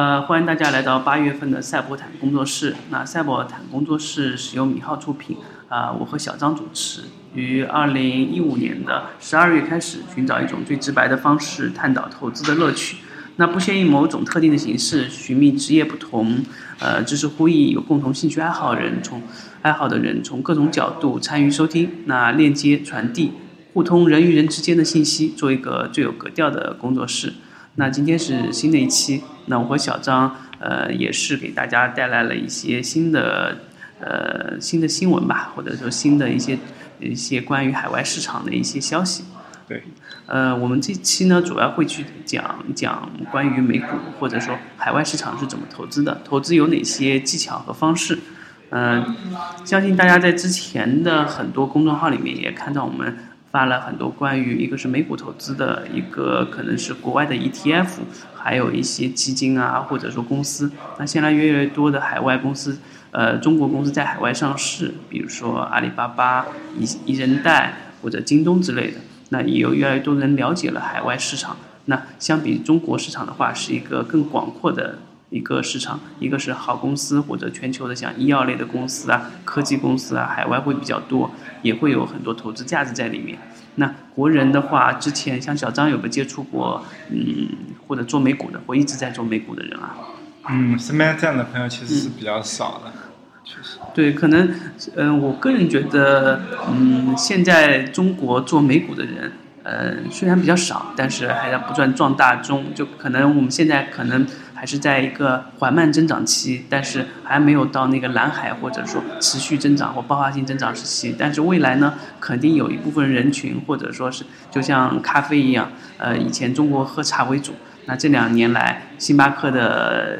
呃，欢迎大家来到八月份的赛博坦工作室。那赛博坦工作室是由米浩出品，啊，我和小张主持。于二零一五年的十二月开始，寻找一种最直白的方式探讨投资的乐趣。那不限于某种特定的形式，寻觅职业不同，呃，知识呼应有共同兴趣爱好人从爱好的人从各种角度参与收听，那链接传递互通人与人之间的信息，做一个最有格调的工作室。那今天是新的一期，那我和小张，呃，也是给大家带来了一些新的，呃，新的新闻吧，或者说新的一些一些关于海外市场的一些消息。对，呃，我们这期呢，主要会去讲讲关于美股或者说海外市场是怎么投资的，投资有哪些技巧和方式。嗯，相信大家在之前的很多公众号里面也看到我们。发了很多关于一个是美股投资的一个可能是国外的 ETF，还有一些基金啊，或者说公司。那现在越来越多的海外公司，呃，中国公司在海外上市，比如说阿里巴巴、一一人贷或者京东之类的。那也有越来越多人了解了海外市场。那相比中国市场的话，是一个更广阔的。一个市场，一个是好公司或者全球的像医药类的公司啊、科技公司啊，海外会比较多，也会有很多投资价值在里面。那国人的话，之前像小张有没有接触过，嗯，或者做美股的，或一直在做美股的人啊？嗯，身边这样的朋友其实是比较少的，确实。对，可能，嗯，我个人觉得，嗯，现在中国做美股的人，嗯，虽然比较少，但是还在不断壮大中。就可能我们现在可能。还是在一个缓慢增长期，但是还没有到那个蓝海或者说持续增长或爆发性增长时期。但是未来呢，肯定有一部分人群或者说是就像咖啡一样，呃，以前中国喝茶为主，那这两年来星巴克的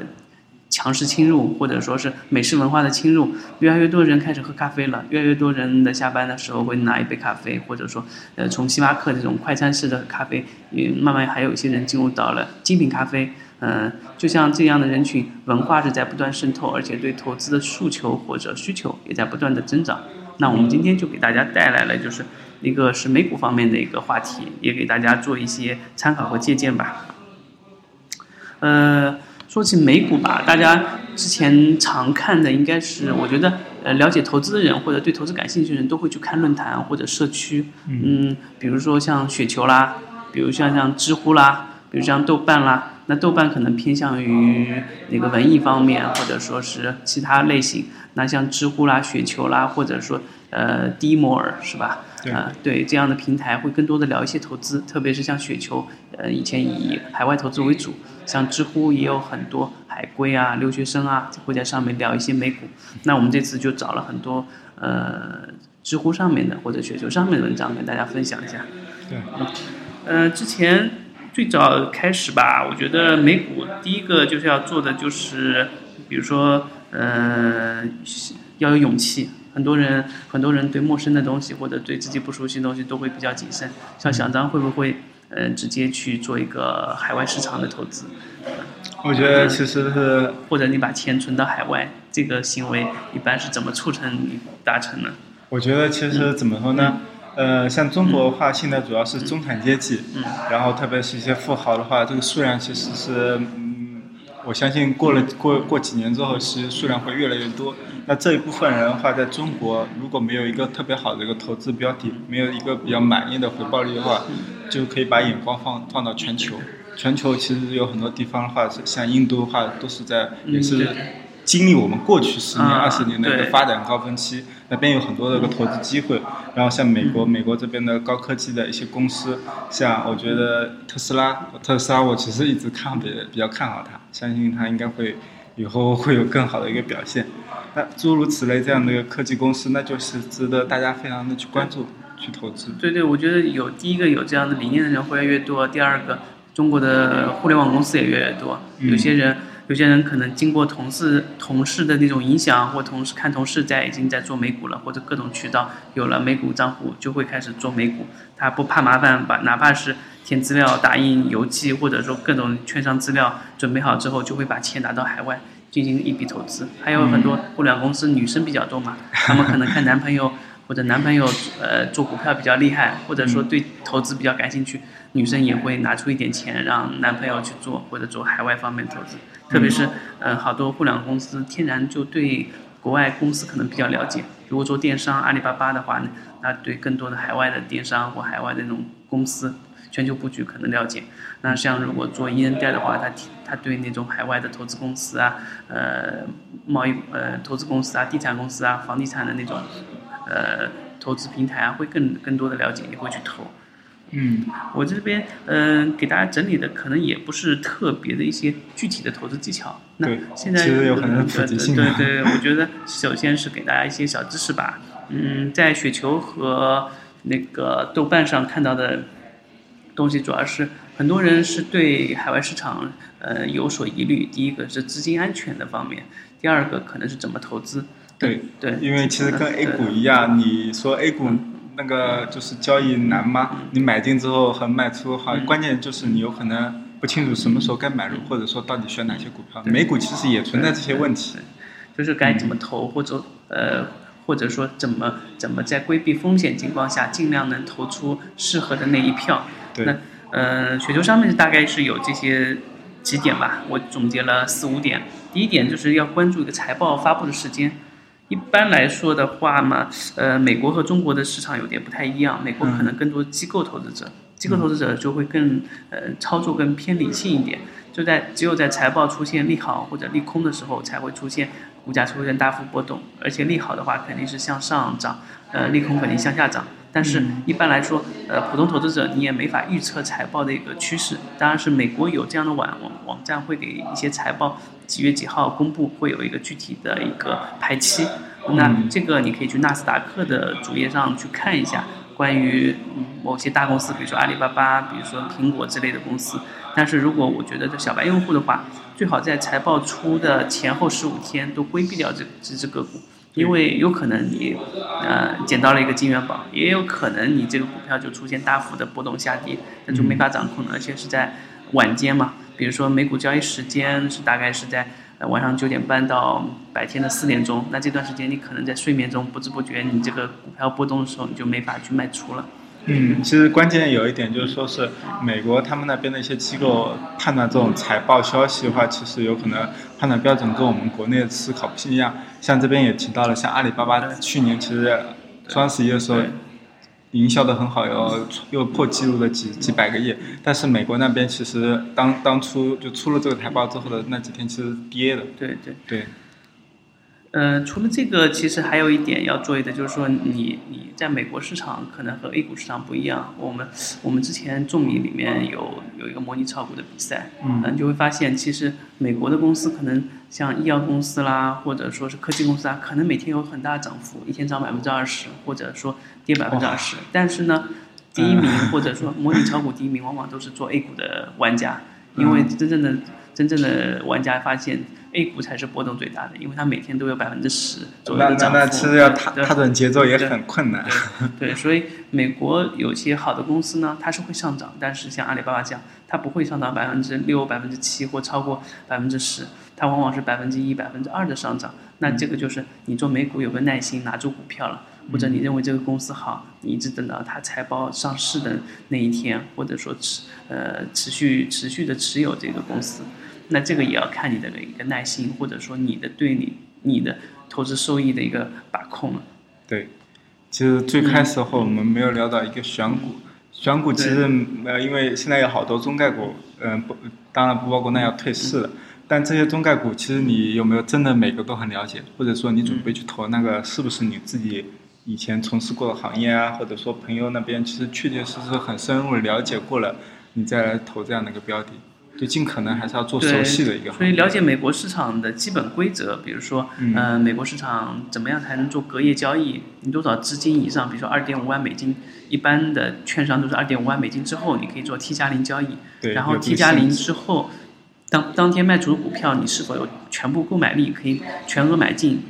强势侵入或者说是美式文化的侵入，越来越多人开始喝咖啡了。越来越多人的下班的时候会拿一杯咖啡，或者说呃从星巴克这种快餐式的咖啡，也慢慢还有一些人进入到了精品咖啡。嗯，就像这样的人群，文化是在不断渗透，而且对投资的诉求或者需求也在不断的增长。那我们今天就给大家带来了，就是一个是美股方面的一个话题，也给大家做一些参考和借鉴吧。呃，说起美股吧，大家之前常看的应该是，我觉得呃，了解投资的人或者对投资感兴趣的人都会去看论坛或者社区，嗯，比如说像雪球啦，比如像像知乎啦，比如像豆瓣啦。那豆瓣可能偏向于那个文艺方面，或者说是其他类型。那像知乎啦、雪球啦，或者说呃迪摩尔是吧？啊，对这样的平台会更多的聊一些投资，特别是像雪球，呃，以前以海外投资为主。像知乎也有很多海归啊、留学生啊会在上面聊一些美股。那我们这次就找了很多呃知乎上面的或者雪球上面的文章跟大家分享一下。对，呃，之前。最早开始吧，我觉得美股第一个就是要做的就是，比如说，呃，要有勇气。很多人很多人对陌生的东西或者对自己不熟悉的东西都会比较谨慎。像小张会不会，呃，直接去做一个海外市场的投资？我觉得其实是，或者你把钱存到海外，这个行为一般是怎么促成你达成呢？我觉得其实怎么说呢？呃，像中国的话，现在主要是中产阶级，然后特别是一些富豪的话，这个数量其实是，嗯，我相信过了过过几年之后，其实数量会越来越多。那这一部分人的话，在中国如果没有一个特别好的一个投资标的，没有一个比较满意的回报率的话，就可以把眼光放放到全球。全球其实有很多地方的话，像印度的话，都是在也是。经历我们过去十年、二十年的一个发展高峰期，那边有很多的一个投资机会。然后像美国，美国这边的高科技的一些公司，像我觉得特斯拉，特斯拉我其实一直看比比较看好它，相信它应该会以后会有更好的一个表现。那诸如此类这样的一个科技公司，那就是值得大家非常的去关注、去投资。对对，我觉得有第一个有这样的理念的人会越来越多，第二个中国的互联网公司也越来越多，有些人。有些人可能经过同事同事的那种影响，或同事看同事在已经在做美股了，或者各种渠道有了美股账户，就会开始做美股。他不怕麻烦，把哪怕是填资料、打印邮寄，或者说各种券商资料准备好之后，就会把钱拿到海外进行一笔投资。还有很多互联网公司女生比较多嘛，他们可能看男朋友或者男朋友呃做股票比较厉害，或者说对投资比较感兴趣，女生也会拿出一点钱让男朋友去做或者做海外方面投资。特别是呃好多互联网公司天然就对国外公司可能比较了解。如果做电商阿里巴巴的话呢，那对更多的海外的电商或海外的那种公司。全球布局可能了解，那像如果做一 n 贷的话，他他对那种海外的投资公司啊，呃，贸易呃投资公司啊，地产公司啊，房地产的那种，呃，投资平台啊，会更更多的了解，也会去投。嗯，我这边嗯给大家整理的可能也不是特别的一些具体的投资技巧。那现在其实有很多普及性对对，我觉得首先是给大家一些小知识吧。嗯，在雪球和那个豆瓣上看到的。东西主要是很多人是对海外市场呃有所疑虑。第一个是资金安全的方面，第二个可能是怎么投资。对对，因为其实跟 A 股一样，你说 A 股那个就是交易难吗？你买进之后和卖出好，关键就是你有可能不清楚什么时候该买入，或者说到底选哪些股票。美股其实也存在这些问题，就是该怎么投，或者呃，或者说怎么怎么在规避风险情况下，尽量能投出适合的那一票。对那呃，雪球上面大概是有这些几点吧，我总结了四五点。第一点就是要关注一个财报发布的时间。一般来说的话嘛，呃，美国和中国的市场有点不太一样，美国可能更多机构投资者，机构投资者就会更呃操作更偏理性一点，就在只有在财报出现利好或者利空的时候才会出现股价出现大幅波动，而且利好的话肯定是向上涨，呃，利空肯定向下涨。但是，一般来说，呃，普通投资者你也没法预测财报的一个趋势。当然是美国有这样的网网网站会给一些财报几月几号公布，会有一个具体的一个排期。那这个你可以去纳斯达克的主页上去看一下，关于某些大公司，比如说阿里巴巴，比如说苹果之类的公司。但是如果我觉得这小白用户的话，最好在财报出的前后十五天都规避掉这这只个股。因为有可能你，呃，捡到了一个金元宝，也有可能你这个股票就出现大幅的波动下跌，那就没法掌控了，而且是在晚间嘛，比如说美股交易时间是大概是在晚上九点半到白天的四点钟，那这段时间你可能在睡眠中不知不觉，你这个股票波动的时候，你就没法去卖出了。嗯，其实关键有一点就是说是美国他们那边的一些机构判断这种财报消息的话，其实有可能判断标准跟我们国内的思考不一样。像这边也提到了，像阿里巴巴去年其实双十一的时候营销的很好，又又破纪录了几几百个亿。但是美国那边其实当当初就出了这个财报之后的那几天，其实跌的。对对对。嗯，除了这个，其实还有一点要注意的，就是说你你在美国市场可能和 A 股市场不一样。我们我们之前众米里面有有一个模拟炒股的比赛，嗯，你就会发现，其实美国的公司可能像医药公司啦，或者说是科技公司啊，可能每天有很大涨幅，一天涨百分之二十，或者说跌百分之二十。但是呢，第一名或者说模拟炒股第一名，往往都是做 A 股的玩家，因为真正的真正的玩家发现。A 股才是波动最大的，因为它每天都有百分之十左右的涨幅。那那其实要踏踏准节奏也很困难。对，所以美国有些好的公司呢，它是会上涨，但是像阿里巴巴这样，它不会上涨百分之六、百分之七或超过百分之十，它往往是百分之一、百分之二的上涨。那这个就是你做美股有个耐心拿住股票了，或者你认为这个公司好，你一直等到它财报上市的那一天，或者说持呃持续持续的持有这个公司。那这个也要看你的一个耐心，或者说你的对你你的投资收益的一个把控了。对，其实最开始的话，我们没有聊到一个选股，选股其实呃，因为现在有好多中概股，嗯不，当然不包括那要退市了。但这些中概股，其实你有没有真的每个都很了解？或者说你准备去投那个，是不是你自己以前从事过的行业啊？或者说朋友那边其实确确实实很深入了解过了，你再来投这样的一个标的？就尽可能还是要做熟悉的一个，所以了解美国市场的基本规则，比如说，嗯，美国市场怎么样才能做隔夜交易？你多少资金以上？比如说二点五万美金，一般的券商都是二点五万美金之后，你可以做 T 加零交易。对。然后 T 加零之后，当当天卖出的股票，你是否有全部购买力，可以全额买进？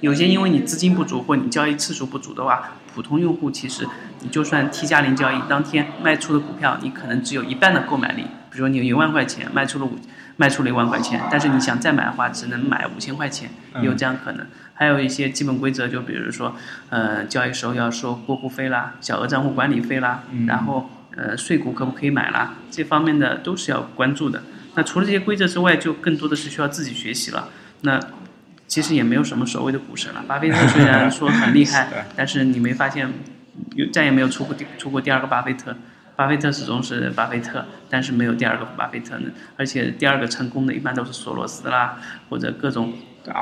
有些因为你资金不足或你交易次数不足的话，普通用户其实你就算 T 加零交易，当天卖出的股票，你可能只有一半的购买力。比如说你有一万块钱卖出了五卖出了一万块钱，但是你想再买的话，只能买五千块钱，有这样可能。还有一些基本规则，就比如说，呃，交易时候要收过户费啦，小额账户管理费啦，然后呃，税股可不可以买啦，这方面的都是要关注的。那除了这些规则之外，就更多的是需要自己学习了。那其实也没有什么所谓的股神了。巴菲特虽然说很厉害，但是你没发现，有再也没有出过第出过第二个巴菲特。巴菲特始终是巴菲特，但是没有第二个巴菲特呢。而且第二个成功的一般都是索罗斯啦，或者各种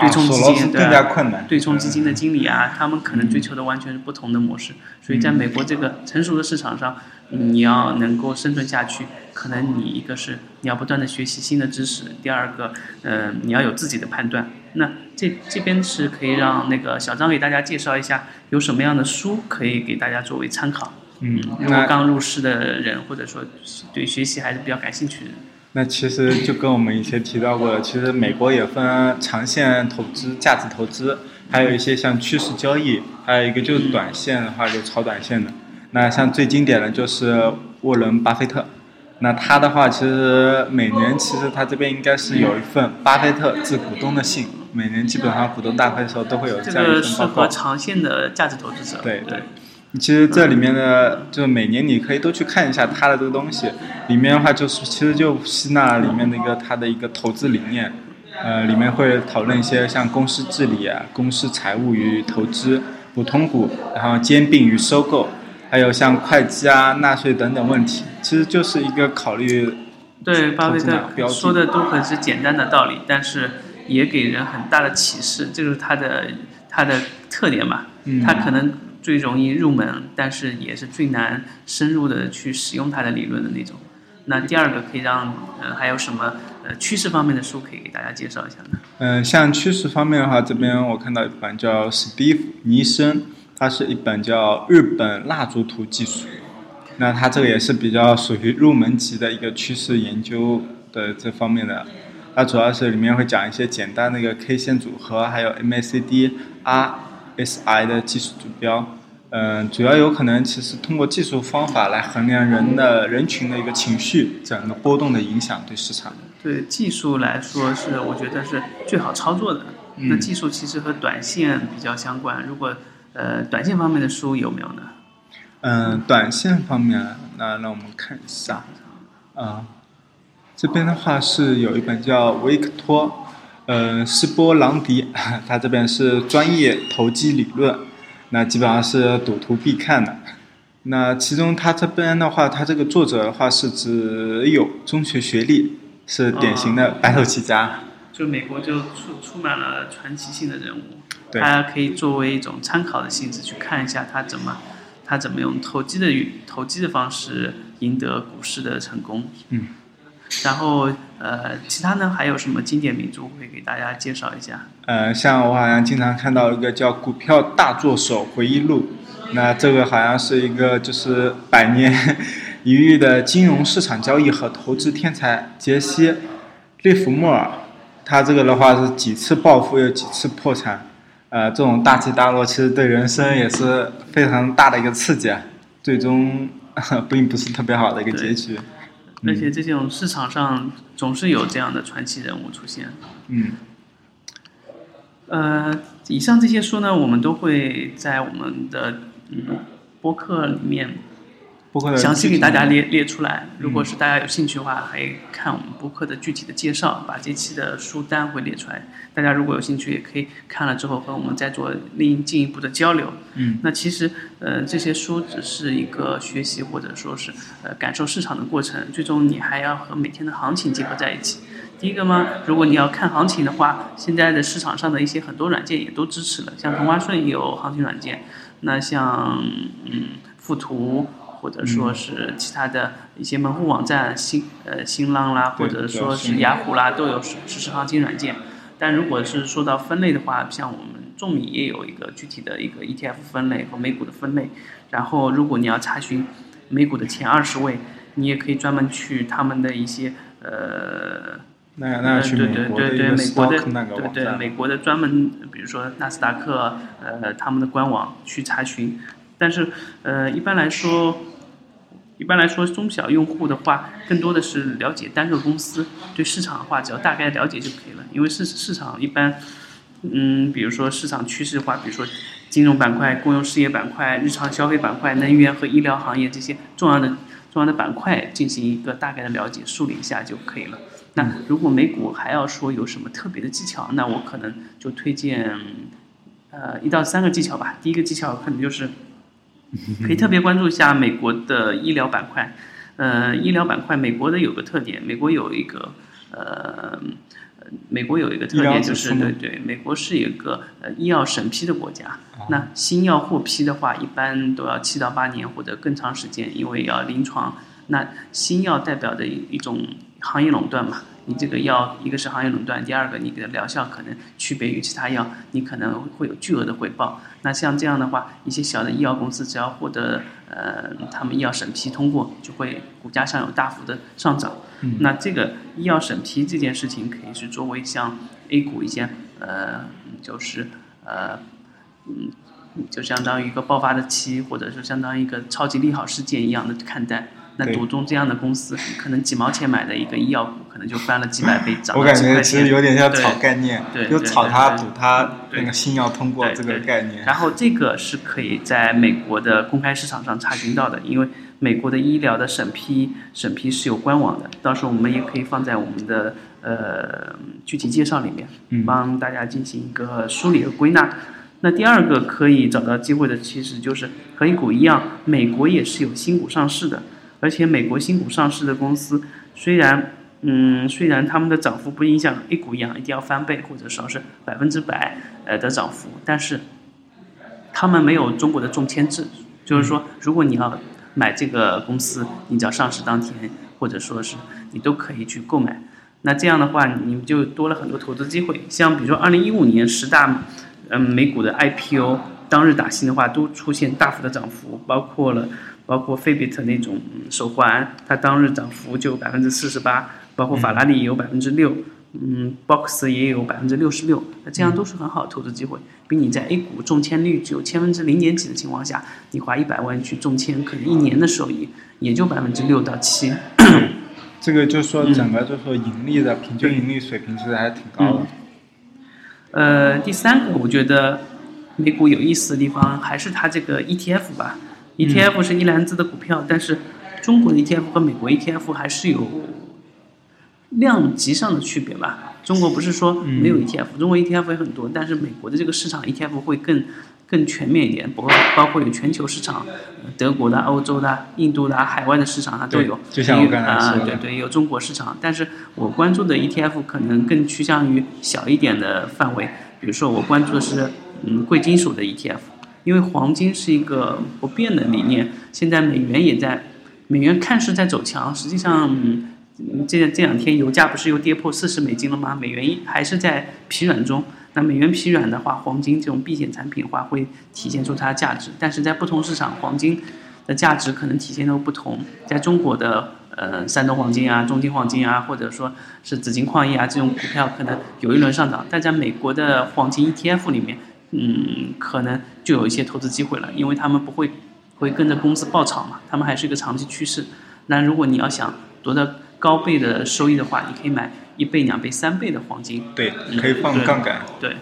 对冲基金对对冲基金的经理啊，他们可能追求的完全是不同的模式。所以在美国这个成熟的市场上，你要能够生存下去，可能你一个是你要不断的学习新的知识，第二个，嗯，你要有自己的判断。那这这边是可以让那个小张给大家介绍一下，有什么样的书可以给大家作为参考。嗯，如果刚入市的人，或者说对学习还是比较感兴趣的，那其实就跟我们以前提到过的，其实美国也分长线投资、价值投资，还有一些像趋势交易，还有一个就是短线的话就炒短线的。那像最经典的就是沃伦·巴菲特，那他的话其实每年其实他这边应该是有一份巴菲特致股东的信，每年基本上股东大会的时候都会有这样一份报告。这个适合长线的价值投资者。对对。其实这里面的，就每年你可以都去看一下他的这个东西，里面的话就是其实就吸纳里面的一个他的一个投资理念，呃，里面会讨论一些像公司治理啊、公司财务与投资、普通股，然后兼并与收购，还有像会计啊、纳税等等问题，其实就是一个考虑。对，巴菲特说的都很是简单的道理，但是也给人很大的启示，这就是他的他的特点嘛，他可能。最容易入门，但是也是最难深入的去使用它的理论的那种。那第二个可以让呃还有什么呃趋势方面的书可以给大家介绍一下呢？嗯，像趋势方面的话，这边我看到一本叫史蒂夫·尼森，它是一本叫《日本蜡烛图技术》。那它这个也是比较属于入门级的一个趋势研究的这方面的。它主要是里面会讲一些简单的一个 K 线组合，还有 MACD、R。SI 的技术指标，嗯，主要有可能其实通过技术方法来衡量人的人群的一个情绪，整个波动的影响对市场。对技术来说是我觉得是最好操作的。那技术其实和短线比较相关。如果呃短线方面的书有没有呢？嗯，短线方面，那让我们看一下。啊，这边的话是有一本叫维克托。嗯，斯波朗迪，他这边是专业投机理论，那基本上是赌徒必看的。那其中他这边的话，他这个作者的话是只有中学学历，是典型的白手起家。就美国就出出满了传奇性的人物，大家可以作为一种参考的性质去看一下他怎么他怎么用投机的投机的方式赢得股市的成功。嗯。然后呃，其他呢还有什么经典名著会给大家介绍一下？呃，像我好像经常看到一个叫《股票大作手回忆录》，那这个好像是一个就是百年 一遇的金融市场交易和投资天才杰西·利弗莫尔，他这个的话是几次暴富又几次破产，呃，这种大起大落其实对人生也是非常大的一个刺激，最终 并不是特别好的一个结局。而且这种市场上总是有这样的传奇人物出现。嗯。呃，以上这些书呢，我们都会在我们的嗯播客里面。详细给大家列列出来，如果是大家有兴趣的话，可以看我们播客的具体的介绍，把这期的书单会列出来。大家如果有兴趣，也可以看了之后和我们再做另进一步的交流。嗯，那其实呃这些书只是一个学习或者说是呃感受市场的过程，最终你还要和每天的行情结合在一起。第一个嘛，如果你要看行情的话，现在的市场上的一些很多软件也都支持了，像同花顺也有行情软件，那像嗯富途。或者说是其他的一些门户网站，新呃新浪啦，或者说是雅虎啦，都有实时行情软件。但如果是说到分类的话，像我们众米也有一个具体的一个 ETF 分类和美股的分类。然后，如果你要查询美股的前二十位，你也可以专门去他们的一些呃，那那去美国的美国的对对美国的专门，比如说纳斯达克呃他们的官网去查询。但是呃一般来说。一般来说，中小用户的话，更多的是了解单个公司，对市场的话，只要大概了解就可以了。因为市市场一般，嗯，比如说市场趋势的话，比如说金融板块、公用事业板块、日常消费板块、能源和医疗行业这些重要的重要的板块进行一个大概的了解，梳理一下就可以了。那如果美股还要说有什么特别的技巧，那我可能就推荐，呃，一到三个技巧吧。第一个技巧可能就是。可以特别关注一下美国的医疗板块，呃，医疗板块美国的有个特点，美国有一个呃，美国有一个特点就是对对，美国是一个呃医药审批的国家，那新药获批的话，一般都要七到八年或者更长时间，因为要临床。那新药代表的一一种行业垄断嘛。你这个药，一个是行业垄断，第二个你的疗效可能区别于其他药，你可能会有巨额的回报。那像这样的话，一些小的医药公司只要获得呃他们医药审批通过，就会股价上有大幅的上涨。那这个医药审批这件事情，可以是作为像 A 股一些呃就是呃嗯就相当于一个爆发的期，或者是相当于一个超级利好事件一样的看待。那独中这样的公司，可能几毛钱买的一个医药股，可能就翻了几百倍，涨我感觉其实有点像炒概念，对就炒它赌它那个新药通过这个概念。然后这个是可以在美国的公开市场上查询到的，因为美国的医疗的审批审批是有官网的，到时候我们也可以放在我们的呃具体介绍里面，帮大家进行一个梳理和归纳。那第二个可以找到机会的，其实就是和 A 股一样，美国也是有新股上市的。而且美国新股上市的公司，虽然，嗯，虽然他们的涨幅不影响 A 股一样一定要翻倍或者说是百分之百呃的涨幅，但是，他们没有中国的中签制，就是说，如果你要买这个公司，你只要上市当天或者说是你都可以去购买，那这样的话，你就多了很多投资机会。像比如说二零一五年十大，嗯，美股的 IPO 当日打新的话，都出现大幅的涨幅，包括了。包括费比特那种手环，它当日涨幅就百分之四十八，包括法拉利也有百分之六，嗯，box 也有百分之六十六，那这样都是很好的投资机会。比你在 A 股中签率只有千分之零点几的情况下，你花一百万去中签，可能一年的收益也就百分之六到七。这个就是说，整个就是说盈利的平均盈利水平其实还是挺高的。呃，第三个我觉得美股有意思的地方还是它这个 ETF 吧。ETF 是一篮子的股票，但是中国的 ETF 和美国 ETF 还是有量级上的区别吧。中国不是说没有 ETF，中国 ETF 也很多，但是美国的这个市场 ETF 会更更全面一点，包包括有全球市场，德国的、欧洲的、印度的、海外的市场它都有。就像我刚才说的。对对，有中国市场，但是我关注的 ETF 可能更趋向于小一点的范围，比如说我关注的是嗯贵金属的 ETF。因为黄金是一个不变的理念，现在美元也在，美元看似在走强，实际上，这这两天油价不是又跌破四十美金了吗？美元一还是在疲软中。那美元疲软的话，黄金这种避险产品的话会体现出它的价值。但是在不同市场，黄金的价值可能体现都不同。在中国的呃山东黄金啊、中金黄金啊，或者说是紫金矿业啊这种股票可能有一轮上涨，但在美国的黄金 ETF 里面。嗯，可能就有一些投资机会了，因为他们不会会跟着公司爆炒嘛，他们还是一个长期趋势。那如果你要想得到高倍的收益的话，你可以买一倍、两倍、三倍的黄金。对，可以放杠杆。对。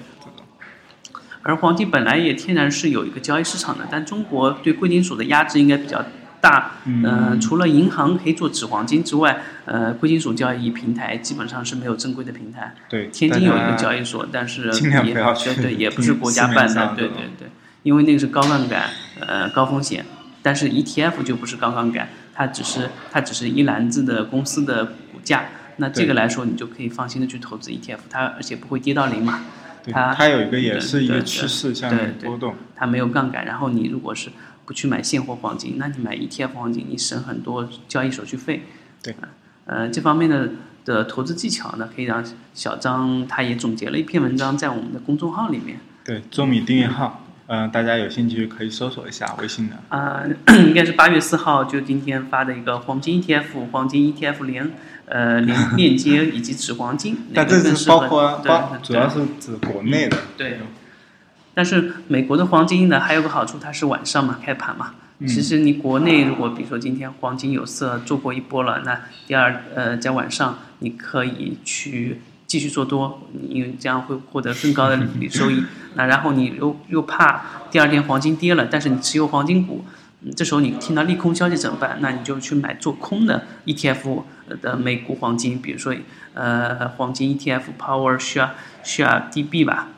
而黄金本来也天然是有一个交易市场的，但中国对贵金属的压制应该比较。大，嗯，除了银行可以做纸黄金之外，呃，贵金属交易平台基本上是没有正规的平台。对，天津有一个交易所，但是也对对，也不是国家办的，对对对，因为那个是高杠杆，呃，高风险。但是 ETF 就不是高杠杆，它只是它只是一篮子的公司的股价，那这个来说你就可以放心的去投资 ETF，它而且不会跌到零嘛。它它有一个也是一个趋势向波动，它没有杠杆，然后你如果是。不去买现货黄金，那你买 ETF 黄金，你省很多交易手续费。对，呃，这方面的的投资技巧呢，可以让小张他也总结了一篇文章在我们的公众号里面。对，周米订阅号，嗯，大家有兴趣可以搜索一下微信的。啊，应该是八月四号，就今天发的一个黄金 ETF，黄金 ETF 连呃连链接以及纸黄金。那这是包括包，主要是指国内的。对。但是美国的黄金呢，还有个好处，它是晚上嘛开盘嘛，其实你国内如果比如说今天黄金有色做过一波了，那第二呃在晚上你可以去继续做多，因为这样会获得更高的收益。那然后你又又怕第二天黄金跌了，但是你持有黄金股，嗯这时候你听到利空消息怎么办？那你就去买做空的 ETF 的美股黄金，比如说呃黄金 ETF Power Share Share DB 吧。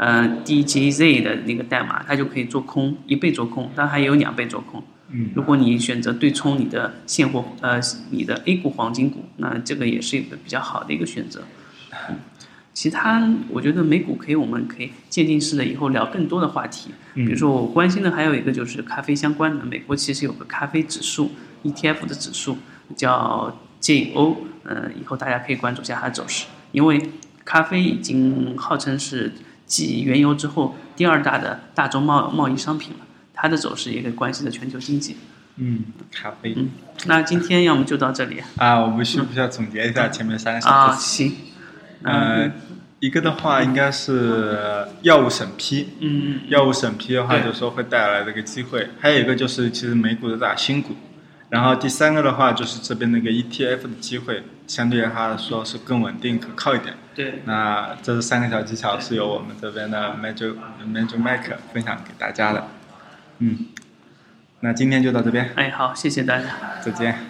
呃，DJZ 的那个代码，它就可以做空一倍做空，当然还有两倍做空。嗯如果你选择对冲你的现货，呃，你的 A 股黄金股，那这个也是一个比较好的一个选择。嗯 其他我觉得美股可以，我们可以渐进式的以后聊更多的话题。比如说我关心的还有一个就是咖啡相关的，美国其实有个咖啡指数 ETF 的指数叫 JO，呃，以后大家可以关注一下它的走势，因为咖啡已经号称是继原油之后第二大的大宗贸贸易商品了，它的走势也可以关系着全球经济。嗯，咖啡嗯，那今天要么就到这里啊，我们需不需要总结一下前面三个小啊？行，呃，一个的话应该是药物审批，嗯嗯药物审批的话，就是说会带来这个机会。还有一个就是其实美股的打新股，然后第三个的话就是这边那个 ETF 的机会，相对来说是更稳定可靠一点。对，那这是三个小技巧是由我们这边的 Magic Magic Mike 分享给大家的。嗯，那今天就到这边，哎，好，谢谢大家。再见。